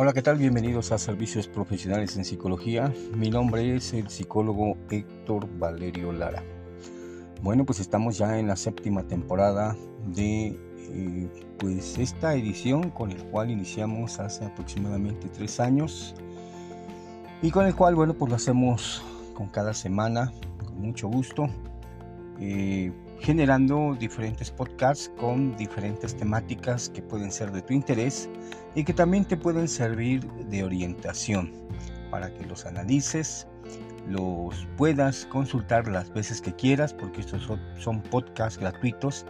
Hola, ¿qué tal? Bienvenidos a Servicios Profesionales en Psicología. Mi nombre es el psicólogo Héctor Valerio Lara. Bueno, pues estamos ya en la séptima temporada de eh, pues esta edición con el cual iniciamos hace aproximadamente tres años y con el cual, bueno, pues lo hacemos con cada semana, con mucho gusto, eh, generando diferentes podcasts con diferentes temáticas que pueden ser de tu interés y que también te pueden servir de orientación para que los analices, los puedas consultar las veces que quieras, porque estos son, podcasts gratuitos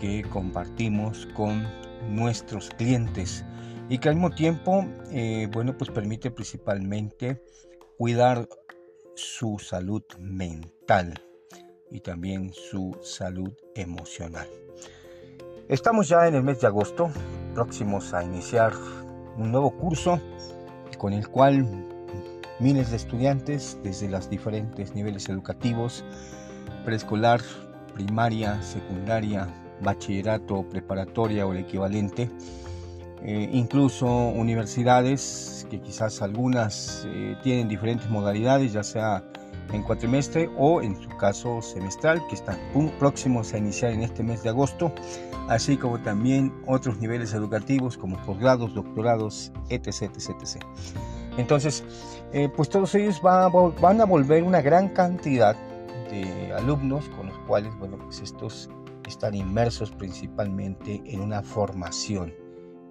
que compartimos con nuestros clientes. Y que al mismo tiempo, eh, bueno, pues permite principalmente cuidar su salud mental y también su salud emocional. Estamos ya en el mes de agosto, próximos a iniciar un nuevo curso con el cual miles de estudiantes desde los diferentes niveles educativos, preescolar, primaria, secundaria, bachillerato, preparatoria o el equivalente, eh, incluso universidades que quizás algunas eh, tienen diferentes modalidades, ya sea en cuatrimestre o en su caso semestral, que están próximos a iniciar en este mes de agosto, así como también otros niveles educativos como posgrados, doctorados, etc. etc, Entonces, eh, pues todos ellos van a volver una gran cantidad de alumnos con los cuales, bueno, pues estos están inmersos principalmente en una formación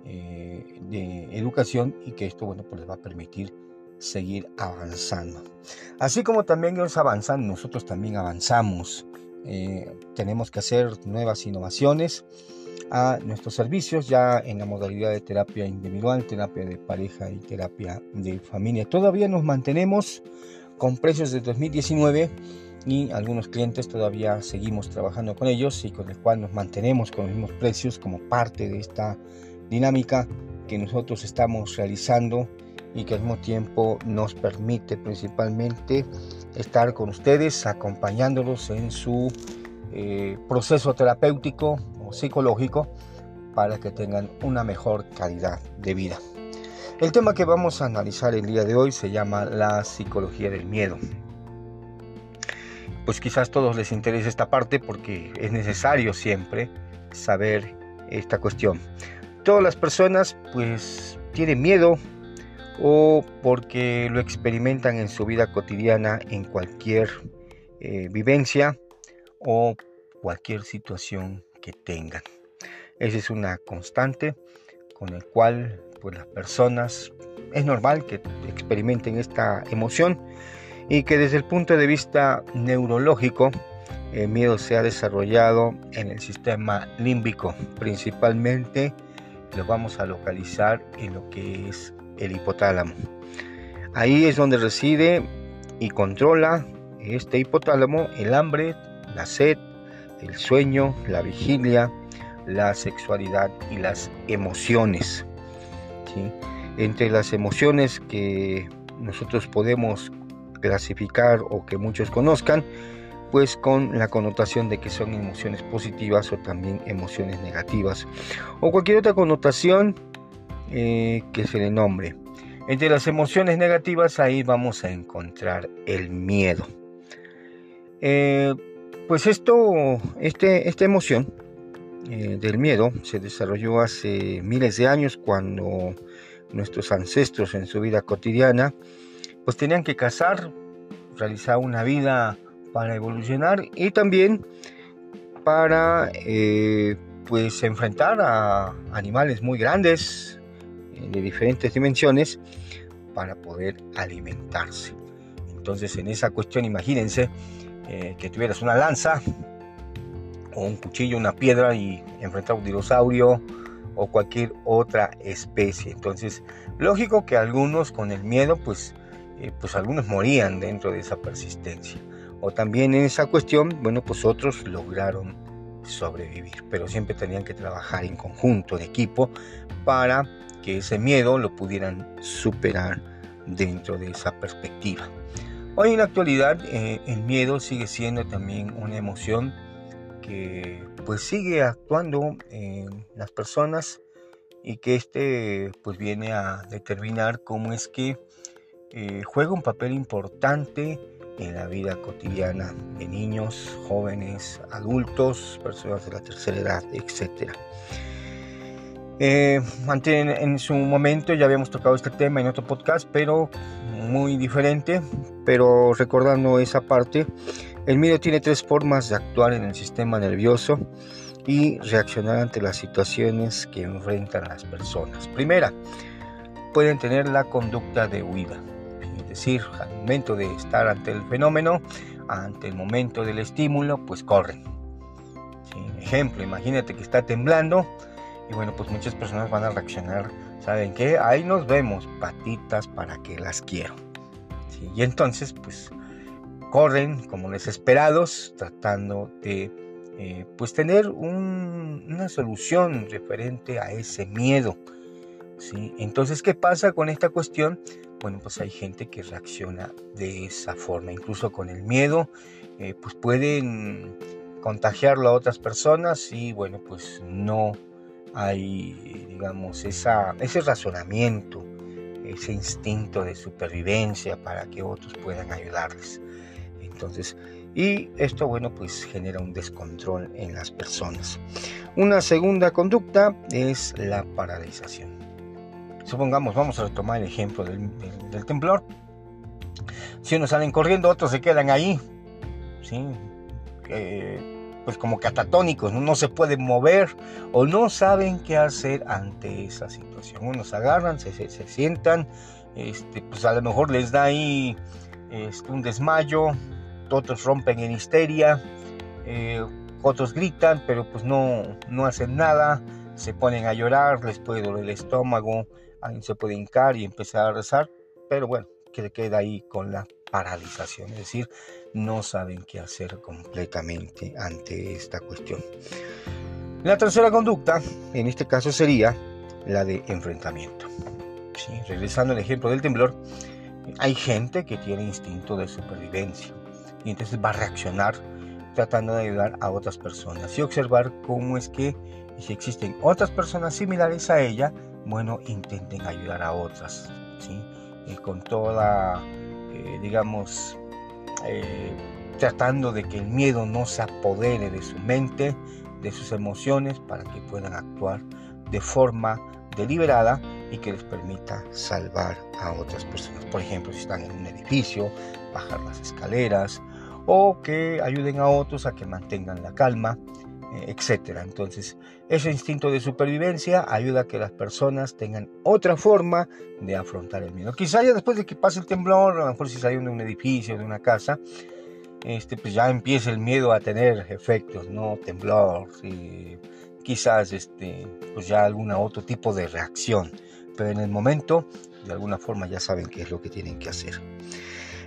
eh, de educación y que esto, bueno, pues les va a permitir seguir avanzando. Así como también ellos avanzan, nosotros también avanzamos. Eh, tenemos que hacer nuevas innovaciones a nuestros servicios ya en la modalidad de terapia individual, terapia de pareja y terapia de familia. Todavía nos mantenemos con precios de 2019 y algunos clientes todavía seguimos trabajando con ellos y con el cual nos mantenemos con los mismos precios como parte de esta dinámica que nosotros estamos realizando y que al mismo tiempo nos permite principalmente estar con ustedes acompañándolos en su eh, proceso terapéutico o psicológico para que tengan una mejor calidad de vida. El tema que vamos a analizar el día de hoy se llama la psicología del miedo. Pues quizás a todos les interese esta parte porque es necesario siempre saber esta cuestión. Todas las personas pues tienen miedo o porque lo experimentan en su vida cotidiana, en cualquier eh, vivencia o cualquier situación que tengan. Esa es una constante con el cual pues, las personas es normal que experimenten esta emoción y que desde el punto de vista neurológico el miedo se ha desarrollado en el sistema límbico principalmente lo vamos a localizar en lo que es el hipotálamo. Ahí es donde reside y controla este hipotálamo el hambre, la sed, el sueño, la vigilia, la sexualidad y las emociones. Entre las emociones que nosotros podemos clasificar o que muchos conozcan, pues con la connotación de que son emociones positivas o también emociones negativas o cualquier otra connotación eh, que se le nombre. Entre las emociones negativas ahí vamos a encontrar el miedo. Eh, pues esto, este, esta emoción eh, del miedo se desarrolló hace miles de años cuando nuestros ancestros en su vida cotidiana pues tenían que cazar, realizar una vida para evolucionar y también para pues enfrentar a animales muy grandes, de diferentes dimensiones para poder alimentarse. Entonces en esa cuestión imagínense eh, que tuvieras una lanza o un cuchillo, una piedra y enfrentar a un dinosaurio o cualquier otra especie. Entonces, lógico que algunos con el miedo, pues, eh, pues algunos morían dentro de esa persistencia. O también en esa cuestión, bueno, pues otros lograron sobrevivir, pero siempre tenían que trabajar en conjunto, de equipo, para que ese miedo lo pudieran superar dentro de esa perspectiva. Hoy en la actualidad eh, el miedo sigue siendo también una emoción que pues sigue actuando en las personas y que este pues viene a determinar cómo es que eh, juega un papel importante en la vida cotidiana de niños, jóvenes, adultos, personas de la tercera edad, etc. Eh, en, su momento ya habíamos tocado este tema en otro podcast, pero muy diferente. Pero recordando esa parte, el miedo tiene tres formas de actuar en el sistema nervioso y reaccionar ante las situaciones que enfrentan las personas. Primera, pueden tener la conducta de huida, decir, al momento de estar ante el fenómeno, ante el momento del estímulo, pues corren. Ejemplo, imagínate que está temblando y bueno, pues muchas personas van a reaccionar, ¿saben qué? Ahí nos vemos, patitas para que las quiero. Y entonces, pues corren como desesperados tratando de eh, pues tener una solución referente a ese miedo. Entonces, ¿qué pasa con esta cuestión? Bueno, pues hay gente que reacciona de esa forma, incluso con el miedo, eh, pues pueden contagiarlo a otras personas y bueno, pues no hay, digamos, ese razonamiento, ese instinto de supervivencia para que otros puedan ayudarles. Entonces, y esto, bueno, pues genera un descontrol en las personas. Una segunda conducta es la paralización. Supongamos, vamos a retomar el ejemplo del, temblor. Si unos salen corriendo, otros se quedan ahí, ¿sí? pues como catatónicos, ¿no? se pueden mover o no saben qué hacer ante esa situación. Unos agarran, se, se, sientan, este, pues a lo mejor les da ahí este, un desmayo, otros rompen en histeria, eh, otros gritan, pero pues no, no hacen nada, se ponen a llorar, les puede doler el estómago, alguien se puede hincar y empezar a rezar, pero bueno, que queda ahí con la paralización, es decir, no saben qué hacer completamente ante esta cuestión. La tercera conducta, en este caso, sería la de enfrentamiento. Regresando al ejemplo del temblor, hay gente que tiene instinto de supervivencia y entonces va a reaccionar tratando de ayudar a otras personas y observar cómo es que si existen otras personas similares a ella, bueno, intenten ayudar a otras, ¿sí? Con toda, eh, digamos, eh, tratando de que el miedo no se apodere de su mente, de sus emociones, para que puedan actuar de forma deliberada y que les permita salvar a otras personas. Por ejemplo, si están en un edificio, bajar las escaleras, o que ayuden a otros a que mantengan la calma, etc. Entonces, ese instinto de supervivencia ayuda a que las personas tengan otra forma de afrontar el miedo. Quizá ya después de que pase el temblor, a lo mejor si salen de un edificio, de una casa, este, pues ya empieza el miedo a tener efectos, ¿no? Temblor, quizás este, pues ya algún otro tipo de reacción. Pero en el momento, de alguna forma ya saben qué es lo que tienen que hacer.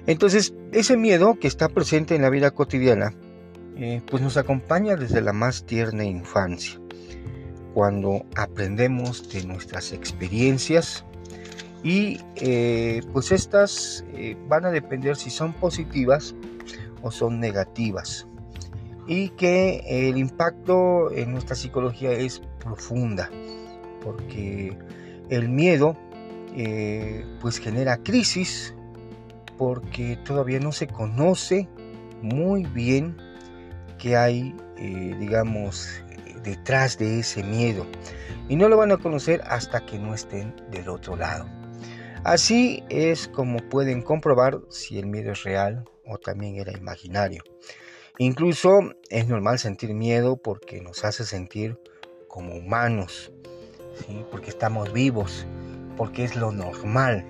Entonces, ese miedo que está presente en la vida cotidiana, eh, pues nos acompaña desde la más tierna infancia, cuando aprendemos de nuestras experiencias y eh, pues estas eh, van a depender si son positivas o son negativas y que el impacto en nuestra psicología es profunda porque el miedo pues genera crisis porque todavía no se conoce muy bien qué hay, eh, digamos, detrás de ese miedo. Y no lo van a conocer hasta que no estén del otro lado. Así es como pueden comprobar si el miedo es real o también era imaginario. Incluso es normal sentir miedo porque nos hace sentir como humanos, porque estamos vivos, porque es lo normal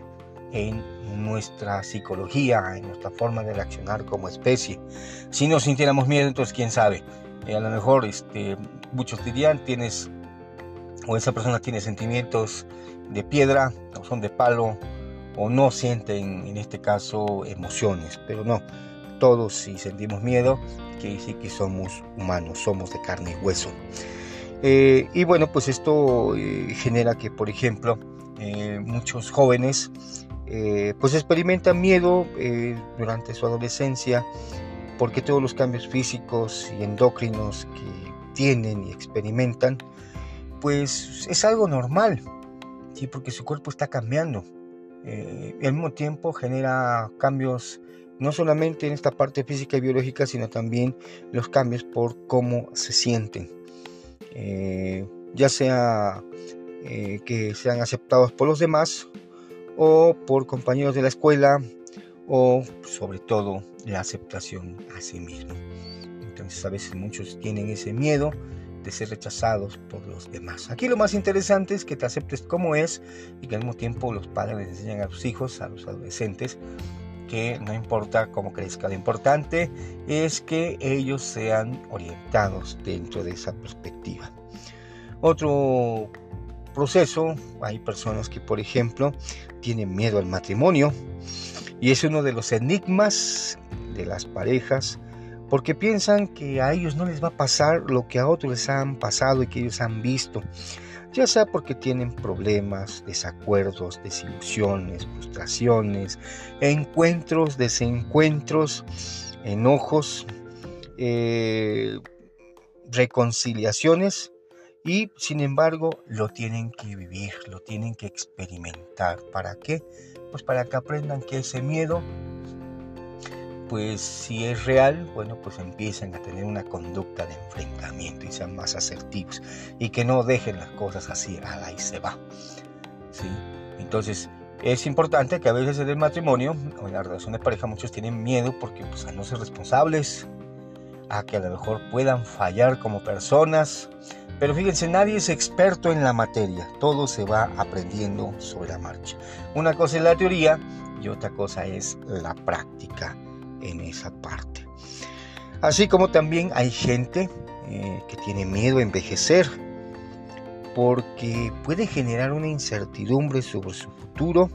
en nuestra psicología, en nuestra forma de reaccionar como especie. Si no sintiéramos miedo, entonces quién sabe. Eh, a lo mejor este, muchos dirían, tienes, o esa persona tiene sentimientos de piedra, o son de palo, o no sienten en este caso emociones, pero no, todos si sentimos miedo, quiere decir que somos humanos, somos de carne y hueso. Eh, y bueno, pues esto eh, genera que, por ejemplo, muchos jóvenes eh, pues experimentan miedo eh, durante su adolescencia porque todos los cambios físicos y endocrinos que tienen y experimentan pues es algo normal, ¿sí? porque su cuerpo está cambiando. Eh, y al mismo tiempo genera cambios no solamente en esta parte física y biológica, sino también los cambios por cómo se sienten. Eh, ya sea eh, que sean aceptados por los demás o por compañeros de la escuela o sobre todo la aceptación a sí mismo. Entonces a veces muchos tienen ese miedo de ser rechazados por los demás. Aquí lo más interesante es que te aceptes como es y que al mismo tiempo los padres les enseñan a sus hijos, a los adolescentes, que no importa cómo crezca, lo importante es que ellos sean orientados dentro de esa perspectiva. Otro proceso, hay personas que por ejemplo tienen miedo al matrimonio y es uno de los enigmas de las parejas porque piensan que a ellos no les va a pasar lo que a otros les han pasado y que ellos han visto, ya sea porque tienen problemas, desacuerdos, desilusiones, frustraciones, encuentros, desencuentros, enojos, eh, reconciliaciones y sin embargo lo tienen que vivir, lo tienen que experimentar. ¿Para qué? Pues para que aprendan que ese miedo pues si es real, bueno, pues empiecen a tener una conducta de enfrentamiento y sean más asertivos y que no dejen las cosas así, a y se va. ¿sí? Entonces, es importante que a veces en el matrimonio o en la relación de pareja muchos tienen miedo porque pues a no ser responsables, a que a lo mejor puedan fallar como personas, pero fíjense, nadie es experto en la materia, todo se va aprendiendo sobre la marcha. Una cosa es la teoría y otra cosa es la práctica en esa parte. Así como también hay gente eh, que tiene miedo a envejecer porque puede generar una incertidumbre sobre su futuro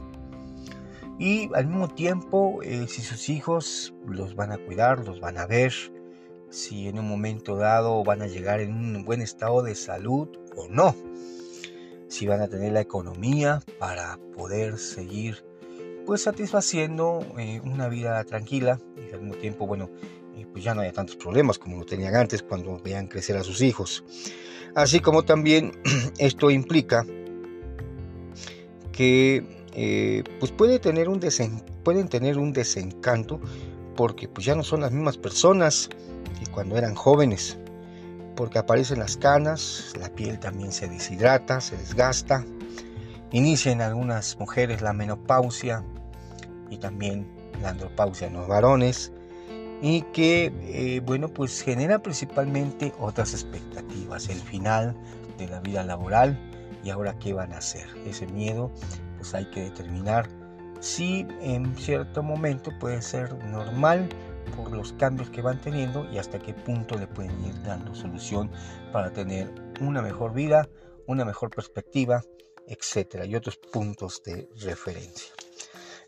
y al mismo tiempo eh, si sus hijos los van a cuidar, los van a ver, si en un momento dado van a llegar en un buen estado de salud o no, si van a tener la economía para poder seguir pues satisfaciendo eh, una vida tranquila y al mismo tiempo, bueno, eh, pues ya no haya tantos problemas como lo tenían antes cuando vean crecer a sus hijos. Así como también esto implica que eh, pues puede tener un pueden tener un desencanto porque pues ya no son las mismas personas que cuando eran jóvenes porque aparecen las canas, la piel también se deshidrata, se desgasta, inicia en algunas mujeres la menopausia, y también la andropausia en los varones y que eh, bueno pues genera principalmente otras expectativas el final de la vida laboral y ahora qué van a hacer. Ese miedo pues hay que determinar si en cierto momento puede ser normal por los cambios que van teniendo y hasta qué punto le pueden ir dando solución para tener una mejor vida una mejor perspectiva etcétera y otros puntos de referencia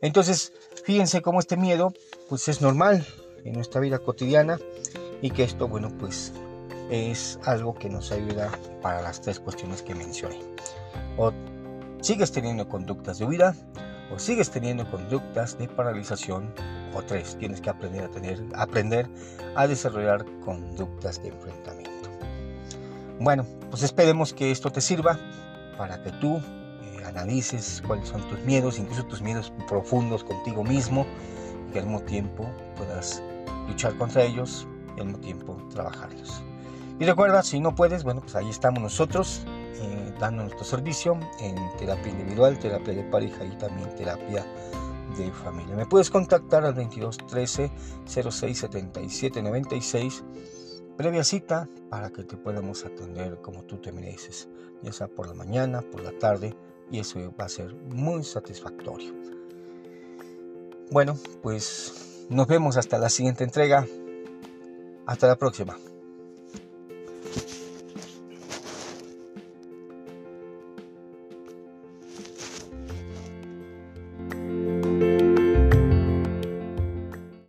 entonces, fíjense cómo este miedo pues es normal en nuestra vida cotidiana y que esto, bueno, pues es algo que nos ayuda para las tres cuestiones que mencioné. O sigues teniendo conductas de huida, o sigues teniendo conductas de paralización, o tres, tienes que aprender a tener, aprender a desarrollar conductas de enfrentamiento. Bueno, pues esperemos que esto te sirva para que tú analices cuáles son tus miedos, incluso tus miedos profundos contigo mismo, y que al mismo tiempo puedas luchar contra ellos y al mismo tiempo trabajarlos. Y recuerda, si no puedes, bueno, pues ahí estamos nosotros eh, dando nuestro servicio en terapia individual, terapia de pareja y también terapia de familia. Me puedes contactar al 22 13 06 77 96 previa cita para que te podamos atender como tú te mereces, ya sea por la mañana, por la tarde y eso va a ser muy satisfactorio. Bueno, pues nos vemos hasta la siguiente entrega. Hasta la próxima.